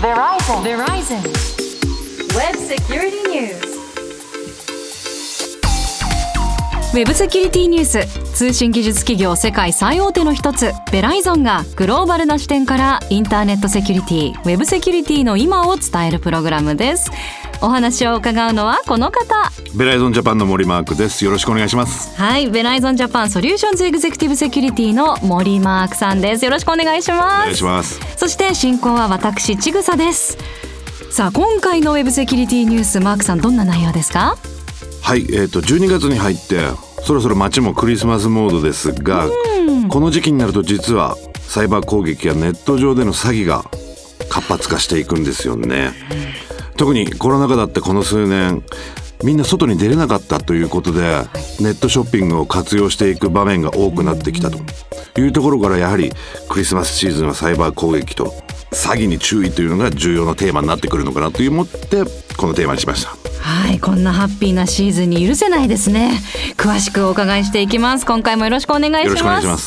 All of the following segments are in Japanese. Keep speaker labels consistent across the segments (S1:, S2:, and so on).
S1: Verizon. Web Security News.
S2: ウェブセキュリティニュース通信技術企業世界最大手の一つベライゾンがグローバルな視点からインターネットセキュリティウェブセキュリティの今を伝えるプログラムですお話を伺うのはこの方
S3: ベライゾンジャパンの森マークです。よろしくお願いします。
S2: はいベライゾンジャパンソリューションズエグゼクティブセキュリティの森マークさんですよろしくお願いし
S3: お
S2: ます
S3: 願いします。
S2: そして進行は私ちぐさですさあ今回のウェブセキュリティニュースマークさんどんな内容ですか？
S3: はい、えっ、と12月に入ってそろそろ街もクリスマスモードですが、この時期になると実はサイバー攻撃やネット上での詐欺が活発化していくんですよね。特にコロナ禍だってこの数年みんな外に出れなかったということでネットショッピングを活用していく場面が多くなってきたと。いうところからやはりクリスマスシーズンはサイバー攻撃と詐欺に注意というのが重要なテーマになってくるのかなと思ってこのテーマにしました。
S2: はい。こんなハッピーなシーズンに許せないですね。詳しくお伺いしていきます。今回もよろしくお願いします。
S3: よろしくお願いしま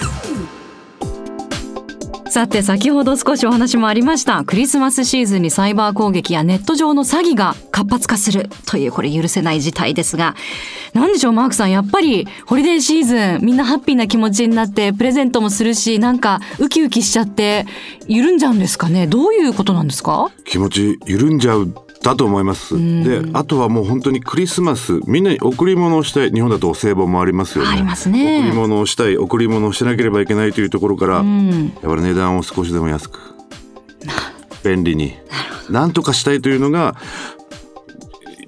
S3: す。
S2: さて先ほど少しお話もありましたクリスマスシーズンにサイバー攻撃やネット上の詐欺が活発化するというこれ許せない事態ですが何でしょうマークさんやっぱりホリデーシーズンみんなハッピーな気持ちになってプレゼントもするしなんかウキウキしちゃって緩んじゃうんですかね？どういうことなんですか？
S3: 気持ち緩んじゃうだと思います。で、あとはもう本当にクリスマスみんなに贈り物をしたい日本だとお歳暮もありますよね。
S2: ありますね
S3: 贈り物をしたい贈り物をしなければいけないというところから、やっぱり値段を少しでも安く 便利になんとかしたいというのが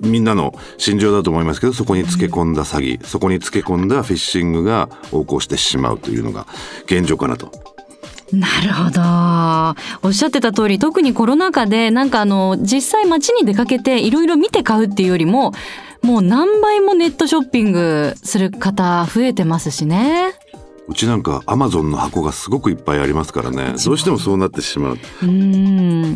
S3: みんなの心情だと思いますけどそこにつけ込んだ詐欺、そこにつけ込んだフィッシングが横行してしまうというのが現状かなと。
S2: なるほどおっしゃってた通り特にコロナ禍でなんかあの実際街に出かけていろいろ見て買うっていうよりももう何倍もネットショッピングする方増えてますしね。
S3: うちなんかアマゾンの箱がすごくいっぱいありますからね。どうしてもそうなってしまう。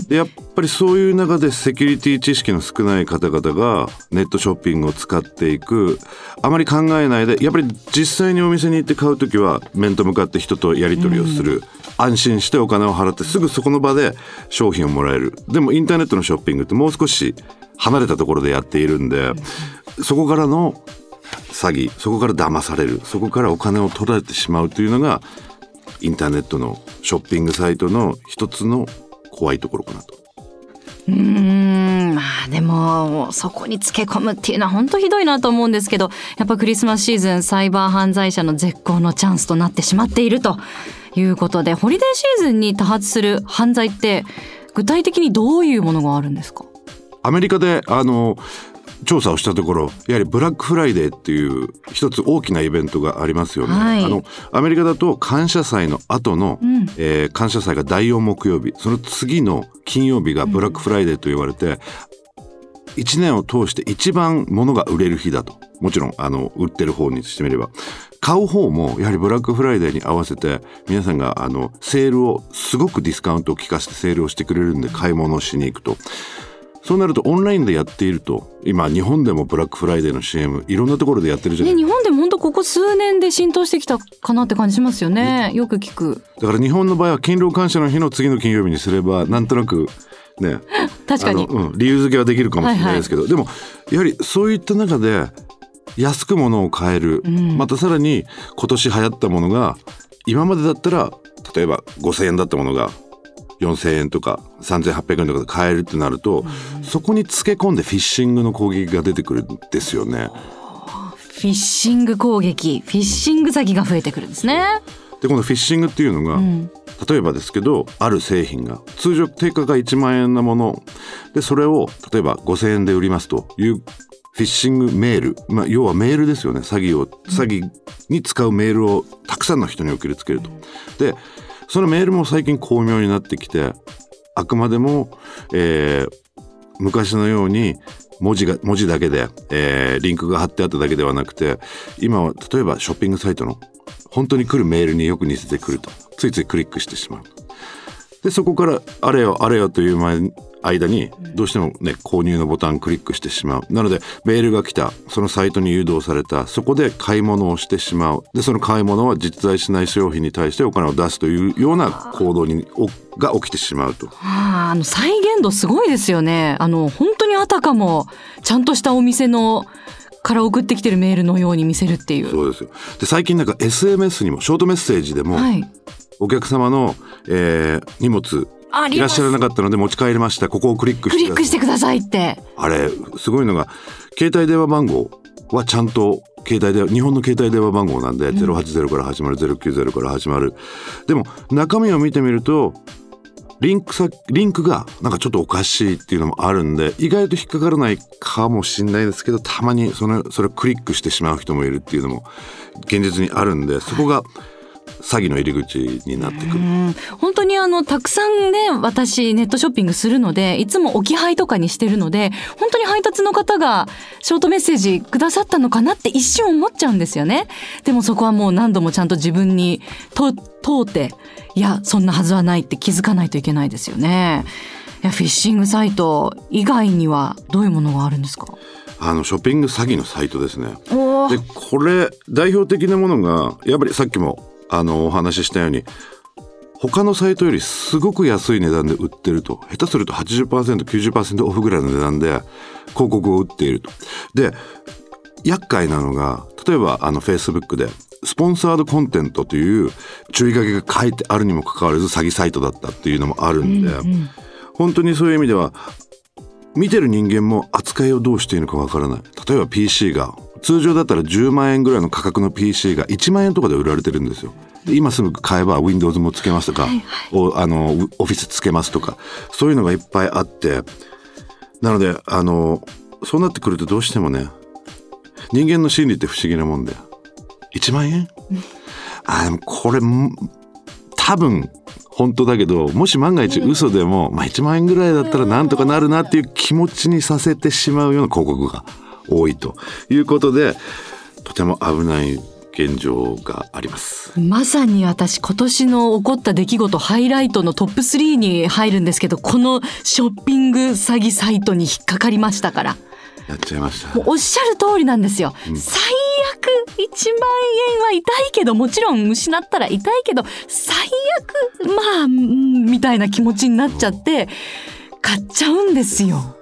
S3: でやっぱりそういう中でセキュリティ知識の少ない方々がネットショッピングを使っていく。あまり考えないでやっぱり実際にお店に行って買う時は面と向かって人とやり取りをする、安心してお金を払ってすぐそこの場で商品をもらえる。でもインターネットのショッピングってもう少し離れたところでやっているんでそこからの詐欺そこから騙されるそこからお金を取られてしまうというのがインターネットのショッピングサイトの一つの怖いところかなと。
S2: うんまあでもそこにつけ込むっていうのは本当ひどいなと思うんですけどやっぱクリスマスシーズンサイバー犯罪者の絶好のチャンスとなってしまっているということでホリデーシーズンに多発する犯罪って具体的にどういうものがあるんですか？
S3: アメリカであの調査をしたところやはりブラックフライデーっていう一つ大きなイベントがありますよね。
S2: はい。
S3: あのアメリカだと感謝祭の後の、
S2: ん。
S3: えー感謝祭が第4木曜日。その次の金曜日がブラックフライデーと言われて、1年を通して一番物が売れる日だと。もちろんあの売ってる方にしてみれば。買う方もやはりブラックフライデーに合わせて皆さんがあのセールをすごくディスカウントを効かせてセールをしてくれるんで買い物をしに行くとそうなるとオンラインでやっていると今日本でもブラックフライデーの CM いろんなところでやってるじゃない？
S2: ね、日本でも本当ここ数年で浸透してきたかなって感じしますよね。よく聞く。
S3: だから日本の場合は勤労感謝の日の次の金曜日にすればなんとなくね。
S2: 確かに。
S3: うん、理由付けはできるかもしれないですけど、でもやはりそういった中で安く物を買える、
S2: ん。
S3: またさらに今年流行ったものが今までだったら例えば5,000円だったものが4,000円とか3,800円とかで買えるってなると、そこにつけ込んでフィッシングの攻撃が出てくるんですよね。
S2: フィッシング攻撃、フィッシング詐欺が増えてくるんですね。
S3: でこのフィッシングっていうのが、
S2: ん。
S3: 例えばですけどある製品が通常定価が1万円なもの。でそれを例えば5,000円で売りますというフィッシングメール、まあ、要はメールですよね。詐欺を詐欺に使うメールをたくさんの人に送りつけると。でそのメールも最近巧妙になってきてあくまでも、えー昔のように文字が文字だけで、えーリンクが貼ってあっただけではなくて今は例えばショッピングサイトの本当に来るメールによく似せてくると。ついついクリックしてしまう。でそこからあれよあれよという前間にどうしてもね購入のボタンクリックしてしまう。なのでメールが来た。そのサイトに誘導された。そこで買い物をしてしまう。でその買い物は実在しない商品に対してお金を出すというような行動におが起きてしまうと。
S2: はあ、あの再現度すごいですよね。あの本当にあたかもちゃんとしたお店のから送ってきてるメールのように見せるっていう。
S3: そうですよ。で最近なんか SMS にもショートメッセージでも、
S2: はい。
S3: お客様の、えー荷物いらっしゃらなかったので持ち帰りました。ここをクリックして
S2: クリックしてくださいって。
S3: あれすごいのが携帯電話番号はちゃんと携帯電話日本の携帯電話番号なんで、080から始まる090から始まる。でも中身を見てみるとリンクさリンクがなんかちょっとおかしいっていうのもあるんで意外と引っかからないかもしれないですけどたまにそのそれをクリックしてしまう人もいるっていうのも現実にあるんでそこが詐欺の入り口になってくる。
S2: うん。本当にあのたくさんね私ネットショッピングするのでいつも置き配とかにしてるので本当に配達の方がショートメッセージくださったのかなって一瞬思っちゃうんですよね。でもそこはもう何度もちゃんと自分にと通っていやそんなはずはないって気づかないといけないですよね。いやフィッシングサイト以外にはどういうものがあるんですか？
S3: あのショッピング詐欺のサイトですね。
S2: お
S3: でこれ代表的なものがやっぱりさっきもあのお話ししたように他のサイトよりすごく安い値段で売ってると。下手すると 80%90% オフぐらいの値段で広告を売っていると。で厄介なのが例えばあの Facebook でスポンサードコンテントという注意書きが書いてあるにもかかわらず詐欺サイトだったっていうのもあるんで、本当にそういう意味では見てる人間も扱いをどうしていいのかわからない。例えば PC が通常だったら10万円ぐらいの価格の PC が1万円とかで売られてるんですよ。で今すぐ買えば Windows もつけますとか、おあのオフィスつけますとかそういうのがいっぱいあってなのであのそうなってくるとどうしてもね人間の心理って不思議なもんで1万円？あでもこれん多分本当だけどもし万が一嘘でも、まあ、1万円ぐらいだったらなんとかなるなっていう気持ちにさせてしまうような広告が多いということでとても危ない現状があります。
S2: まさに私今年の起こった出来事ハイライトのトップ3に入るんですけどこのショッピング詐欺サイトに引っかかりましたから。
S3: やっちゃいました。
S2: おっしゃる通りなんですよ、最悪1万円は痛いけどもちろん失ったら痛いけど最悪まあうんみたいな気持ちになっちゃって買っちゃうんですよ。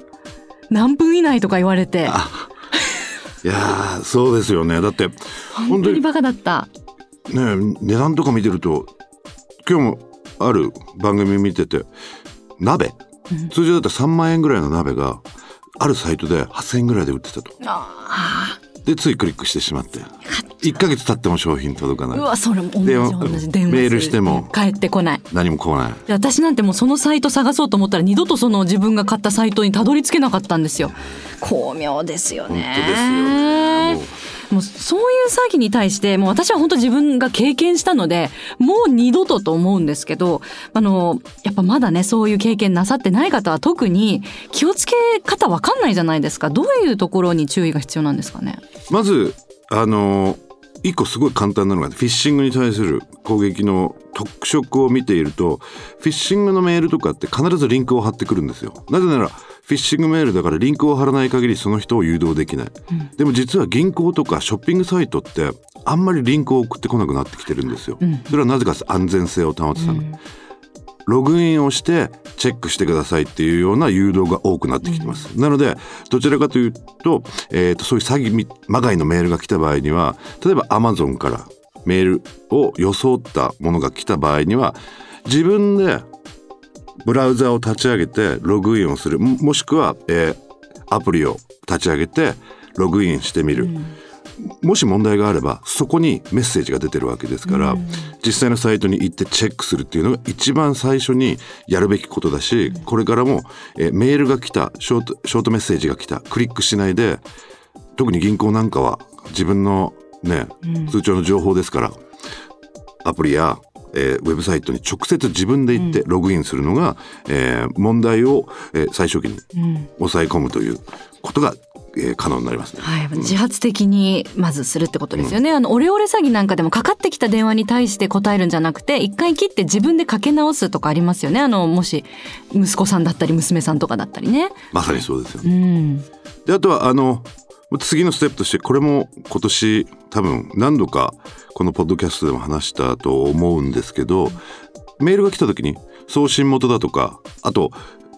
S2: 何分以内とか言われて
S3: いやーそうですよね。だって
S2: 本
S3: 本当に
S2: バカだった。
S3: ね値段とか見てると今日もある番組見てて鍋。通常だったら3万円ぐらいの鍋があるサイトで8,000円ぐらいで売ってたと。でついクリックしてしまって。1ヶ月経っても商品届かない。
S2: うわそれも同じ
S3: で
S2: 同じ電話
S3: メールしても。
S2: 帰ってこない。
S3: 何も来ない。
S2: で私なんてもうそのサイト探そうと思ったら二度とその自分が買ったサイトにたどり着けなかったんですよ。巧妙ですよね。
S3: 本当ですよね
S2: もうそういう詐欺に対してもう私は本当自分が経験したのでもう二度とと思うんですけどあのやっぱまだねそういう経験なさってない方は特に気をつけ方わかんないじゃないですか。どういうところに注意が必要なんですかね？
S3: まずあの一個すごい簡単なのがフィッシングに対する攻撃の特色を見ているとフィッシングのメールとかって必ずリンクを貼ってくるんですよ。なぜならフィッシングメールだからリンクを貼らない限りその人を誘導できない、でも実は銀行とかショッピングサイトってあんまりリンクを送ってこなくなってきてるんですよ、それはなぜか安全性を保つため、ログインをしてチェックしてくださいっていうような誘導が多くなってきてます。なのでどちらかというと,、えー、とそういう詐欺みまがいのメールが来た場合には例えば Amazon からメールを装ったものが来た場合には自分でブラウザを立ち上げてログインをする。ももしくは、えーアプリを立ち上げてログインしてみる。もし問題があればそこにメッセージが出てるわけですから、実際のサイトに行ってチェックするっていうのが一番最初にやるべきことだしこれからも、えーメールが来たショートショートメッセージが来たクリックしないで特に銀行なんかは自分のね通帳の情報ですからアプリや、えーウェブサイトに直接自分で行ってログインするのが、えー問題を、えー最初期に抑え込むということが、ええー可能になりますね。
S2: はい、自発的にまずするってことですよね。あのオレオレ詐欺なんかでもかかってきた電話に対して答えるんじゃなくて、一回切って自分でかけ直すとかありますよね。あのもし息子さんだったり娘さんとかだったりね。
S3: まさにそうですよ
S2: う。ん。
S3: であとはあの次のステップとしてこれも今年多分何度かこのポッドキャストでも話したと思うんですけどメールが来た時に送信元だとかあと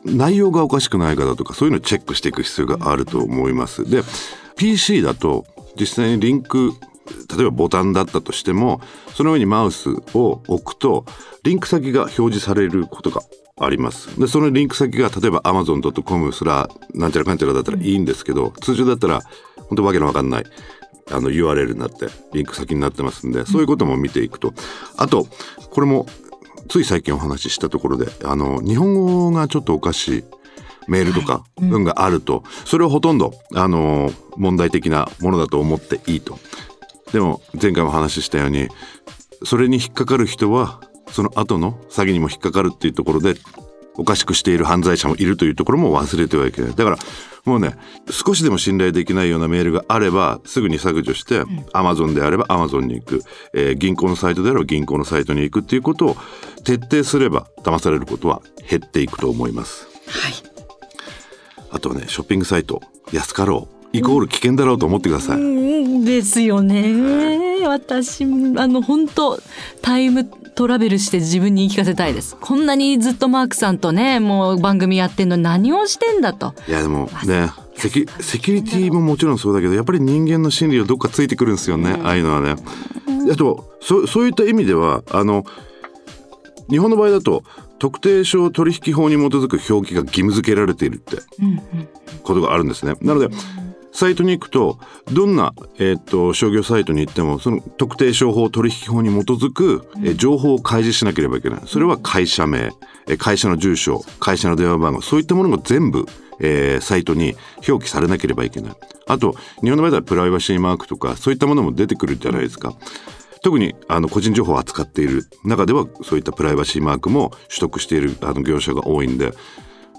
S3: 内容がおかしくないかだとかそういうのをチェックしていく必要があると思います。で PC だと実際にリンク例えばボタンだったとしてもその上にマウスを置くとリンク先が表示されることがあります。でそのリンク先が例えば amazon.com すらなんちゃらかんちゃらだったらいいんですけど通常だったら本当わけのわかんないあの URL になってリンク先になってますんでそういうことも見ていくと。あとこれもつい最近お話ししたところであの日本語がちょっとおかしいメールとか文があると、それはほとんどあの問題的なものだと思っていいと。でも前回も話したようにそれに引っかかる人はその後の詐欺にも引っかかるっていうところでおかしくしている犯罪者もいるというところも忘れてはいけないだからもうね少しでも信頼できないようなメールがあればすぐに削除して、Amazon であれば Amazon に行く、えー銀行のサイトであれば銀行のサイトに行くっていうことを徹底すれば騙されることは減っていくと思います。
S2: はい。
S3: あとはねショッピングサイト安かろうイコール危険だろうと思ってください。
S2: うんですよね。私あの本当タイムトラベルして自分に言い聞かせたいです。こんなにずっとマークさんとねもう番組やってんのに何をしてんだと。
S3: いやでもねセキセキュリティももちろんそうだけどやっぱり人間の心理をどっかついてくるんですよね、ああいうのはね。あとそそういった意味ではあの日本の場合だと特定商取引法に基づく表記が義務付けられているってことがあるんですね。なのでサイトに行くとどんな、えー、と商業サイトに行ってもその特定商法取引法に基づく、えー情報を開示しなければいけないそれは会社名えー会社の住所会社の電話番号そういったものが全部、えーサイトに表記されなければいけないあと日本の場合ではプライバシーマークとかそういったものも出てくるじゃないですか。特にあの個人情報を扱っている中ではそういったプライバシーマークも取得しているあの業者が多いんで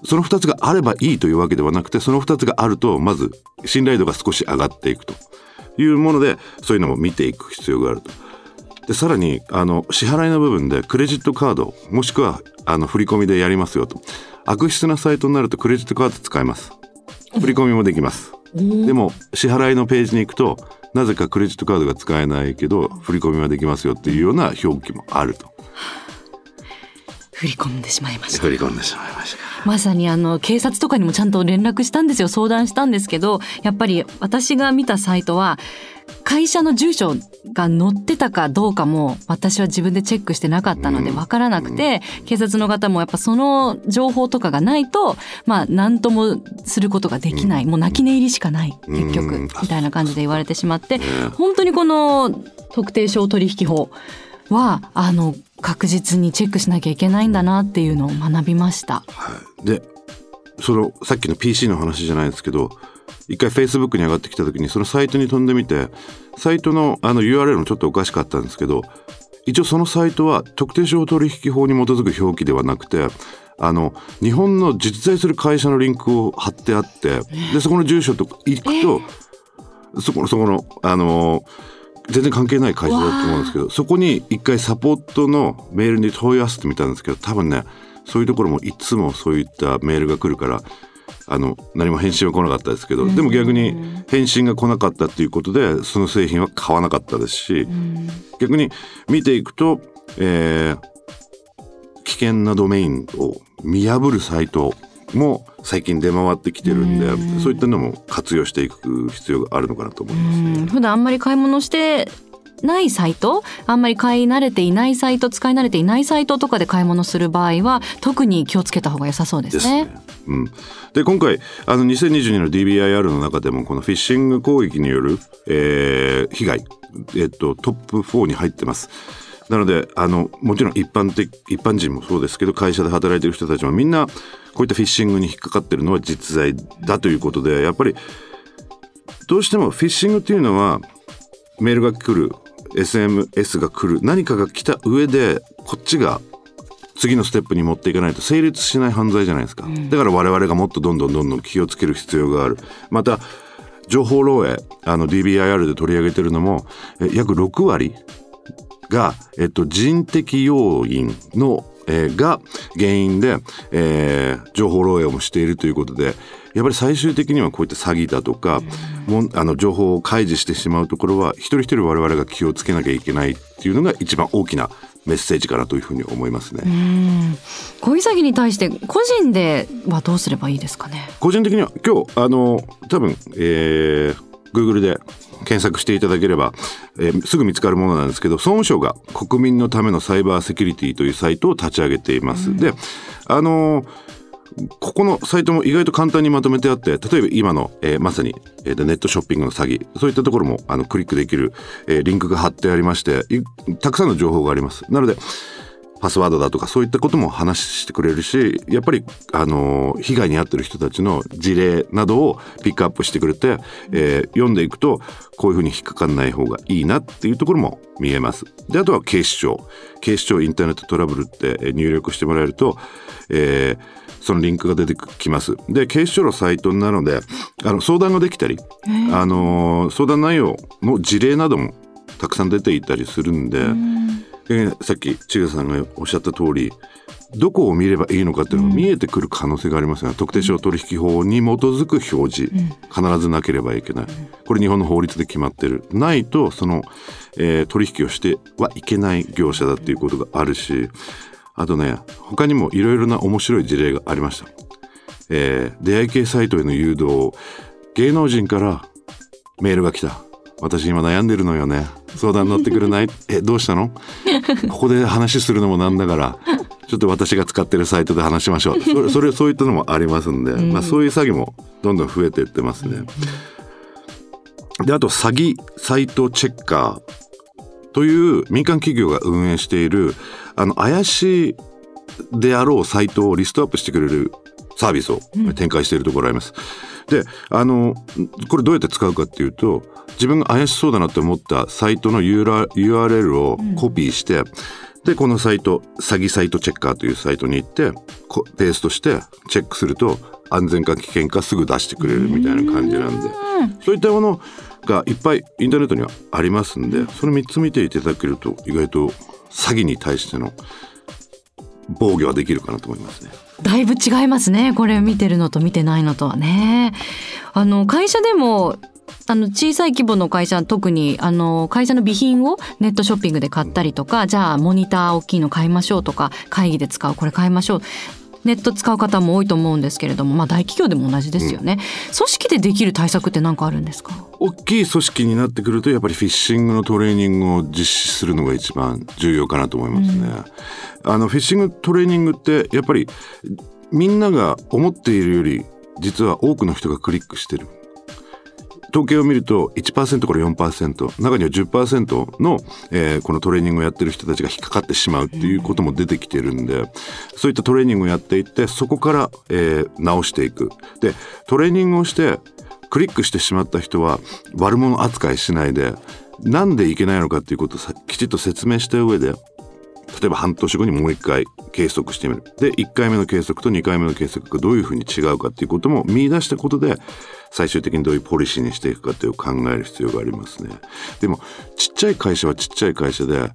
S3: その2つがあればいいというわけではなくてその2つがあるとまず信頼度が少し上がっていくと。いうものでそういうのも見ていく必要があると。でさらにあの支払いの部分でクレジットカードもしくはあの振り込みでやりますよと。悪質なサイトになるとクレジットカード使えます。振り込みもできます。でも支払いのページに行くとなぜかクレジットカードが使えないけど振り込みはできますよっていうような表記もあると。
S2: 振り込んでしまいました。
S3: 振り込んでしまいました
S2: まさにあの警察とかにもちゃんと連絡したんですよ。相談したんですけどやっぱり私が見たサイトは会社の住所が載ってたかどうかも私は自分でチェックしてなかったので分からなくて、警察の方もやっぱその情報とかがないとまあ何ともすることができない、もう泣き寝入りしかない結局、
S3: うん。
S2: みたいな感じで言われてしまって、本当にこの特定商取引法はあの確実にチェックしなきゃいけないんだなっていうのを学びました。
S3: でそのさっきの PC の話じゃないですけど一回 Facebook に上がってきた時にそのサイトに飛んでみてサイトのあの URL もちょっとおかしかったんですけど一応そのサイトは特定商取引法に基づく表記ではなくてあの日本の実在する会社のリンクを貼ってあってでそこの住所とか行くと、そこのそこのあの全然関係ない会社だと思うんですけどそこに一回サポートのメールに問い合わせてみたんですけど多分ねそういうところもいつもそういったメールが来るからあの何も返信は来なかったですけどでも逆に返信が来なかったっていうことでその製品は買わなかったですし逆に見ていくと、えー危険なドメインを見破るサイトも最近出回ってきてるんでそういったのも活用していく必要があるのかなと思います。
S2: うん普段あんまり買い物してないサイト？あんまり買い慣れていないサイト使い慣れていないサイトとかで買い物する場合は特に気をつけた方が良さそうですね。
S3: ですね。うん、で今回あの2022の DBIR の中でもこのフィッシング攻撃による、えー被害、えっと、トップ4に入ってます。なのであのもちろん一般的一般人もそうですけど会社で働いてる人たちもみんなこういったフィッシングに引っかかってるのは実在だということでやっぱりどうしてもフィッシングっていうのはメールが来る SMS が来る何かが来た上でこっちが次のステップに持っていかないと成立しない犯罪じゃないですか、だから我々がもっとどんどんどんどん気をつける必要がある。また情報漏洩あの DBIR で取り上げてるのもえ約6割が、えっと、人的要因の、えーが原因で、えー情報漏洩をもしているということでやっぱり最終的にはこういった詐欺だとか、もんあの情報を開示してしまうところは一人一人我々が気をつけなきゃいけないっていうのが一番大きなメッセージかなというふうに思いますね。
S2: こういう詐欺に対して個人ではどうすればいいですかね？
S3: 個人的には今日あの多分、えー、Google で検索していただければ、えーすぐ見つかるものなんですけど総務省が国民のためのサイバーセキュリティというサイトを立ち上げています。であのここのサイトも意外と簡単にまとめてあって例えば今の、えーまさに、えーネットショッピングの詐欺そういったところもあのクリックできる、えーリンクが貼ってありましてたくさんの情報があります。なのでパスワードだとかそういったことも話してくれるしやっぱり、あのー被害に遭ってる人たちの事例などをピックアップしてくれて、えー読んでいくとこういうふうに引っかかんない方がいいなっていうところも見えます。であとは警視庁警視庁インターネットトラブルってえー入力してもらえると、えーそのリンクが出てきます。で警視庁のサイトなのであの相談ができたり、あのー相談内容の事例などもたくさん出ていたりするんで。でさっき千賀さんがおっしゃった通りどこを見ればいいのかっていうのが見えてくる可能性がありますが、特定商取引法に基づく表示、必ずなければいけない。これ日本の法律で決まってる。ないとその、えー取引をしてはいけない業者だっていうことがあるしあとね他にもいろいろな面白い事例がありました、えー出会い系サイトへの誘導芸能人からメールが来た私今悩んでるのよね。相談乗ってくれない？えどうしたの？ここで話するのもなんだからちょっと私が使ってるサイトで話しましょう。それ それそういったのもありますんで、まあ、そういう詐欺もどんどん増えていってますね。であと詐欺サイトチェッカー。という民間企業が運営しているあの怪しいであろうサイトをリストアップしてくれるサービスを展開しているところがあります。であのこれどうやって使うかっていうと自分が怪しそうだなって思ったサイトの URL をコピーして、でこのサイト詐欺サイトチェッカーというサイトに行ってこペーストしてチェックすると安全か危険かすぐ出してくれるみたいな感じなんで。そういったものがいっぱいインターネットにはありますんでその3つ見ていただけると意外と詐欺に対しての防御はできるかなと思いますね。
S2: だいぶ違いますね。これ見てるのと見てないのとはね。あの会社でもあの小さい規模の会社特にあの会社の備品をネットショッピングで買ったりとかじゃあモニター大きいの買いましょうとか会議で使うこれ買いましょう。ネット使う方も多いと思うんですけれども、まあ、大企業でも同じですよね、組織でできる対策って何かあるんですか？
S3: 大きい組織になってくるとやっぱりフィッシングのトレーニングを実施するのが一番重要かなと思いますね。あのフィッシングトレーニングってやっぱりみんなが思っているより実は多くの人がクリックしてる。統計を見ると1%から4%中には10%の、えーこのトレーニングをやってる人たちが引っかかってしまうっていうことも出てきてるんでそういったトレーニングをやっていってそこから、えー直していく。でトレーニングをしてクリックしてしまった人は悪者扱いしないでなんでいけないのかっていうことをきちっと説明した上で例えば半年後にもう一回計測してみる。で1回目の計測と2回目の計測がどういうふうに違うかっていうことも見出したことで最終的にどういうポリシーにしていくかっていうのを考える必要がありますね。でもちっちゃい会社はちっちゃい会社で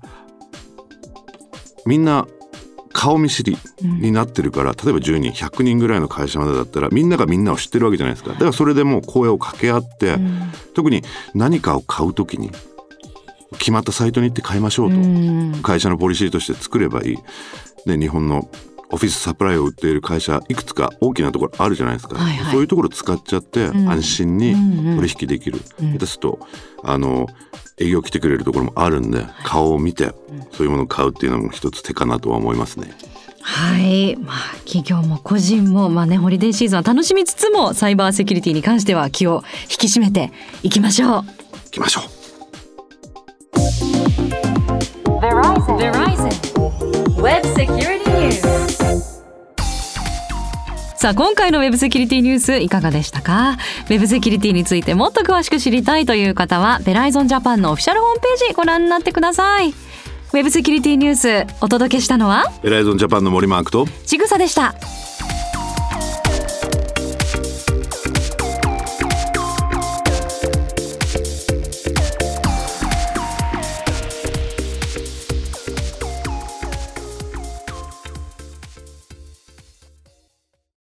S3: みんな顔見知りになってるから、例えば10人100人ぐらいの会社までだったらみんながみんなを知ってるわけじゃないですか。だからそれでもう声を掛け合って、特に何かを買う時に決まったサイトに行って買いましょうと、会社のポリシーとして作ればいい。で日本のオフィスサプライを売っている会社いくつか大きなところあるじゃないですか、
S2: はいはい。
S3: そういうところ使っちゃって安心に取引できる、下手するとあの営業来てくれるところもあるんで顔を見てそういうものを買うっていうのも一つ手かなとは思いますね。
S2: はい、まあ、企業も個人も、まあね、ホリデーシーズンは楽しみつつもサイバーセキュリティに関しては気を引き締めていきましょう。
S3: 行きましょう
S2: さあ今回のウェブセキュリティニュースいかがでしたか？ウェブセキュリティについてもっと詳しく知りたいという方はベライゾンジャパンのオフィシャルホームページご覧になってください。ウェブセキュリティニュースお届けしたのは？
S3: ベライゾンジャパンの森マークと
S2: ちぐさでした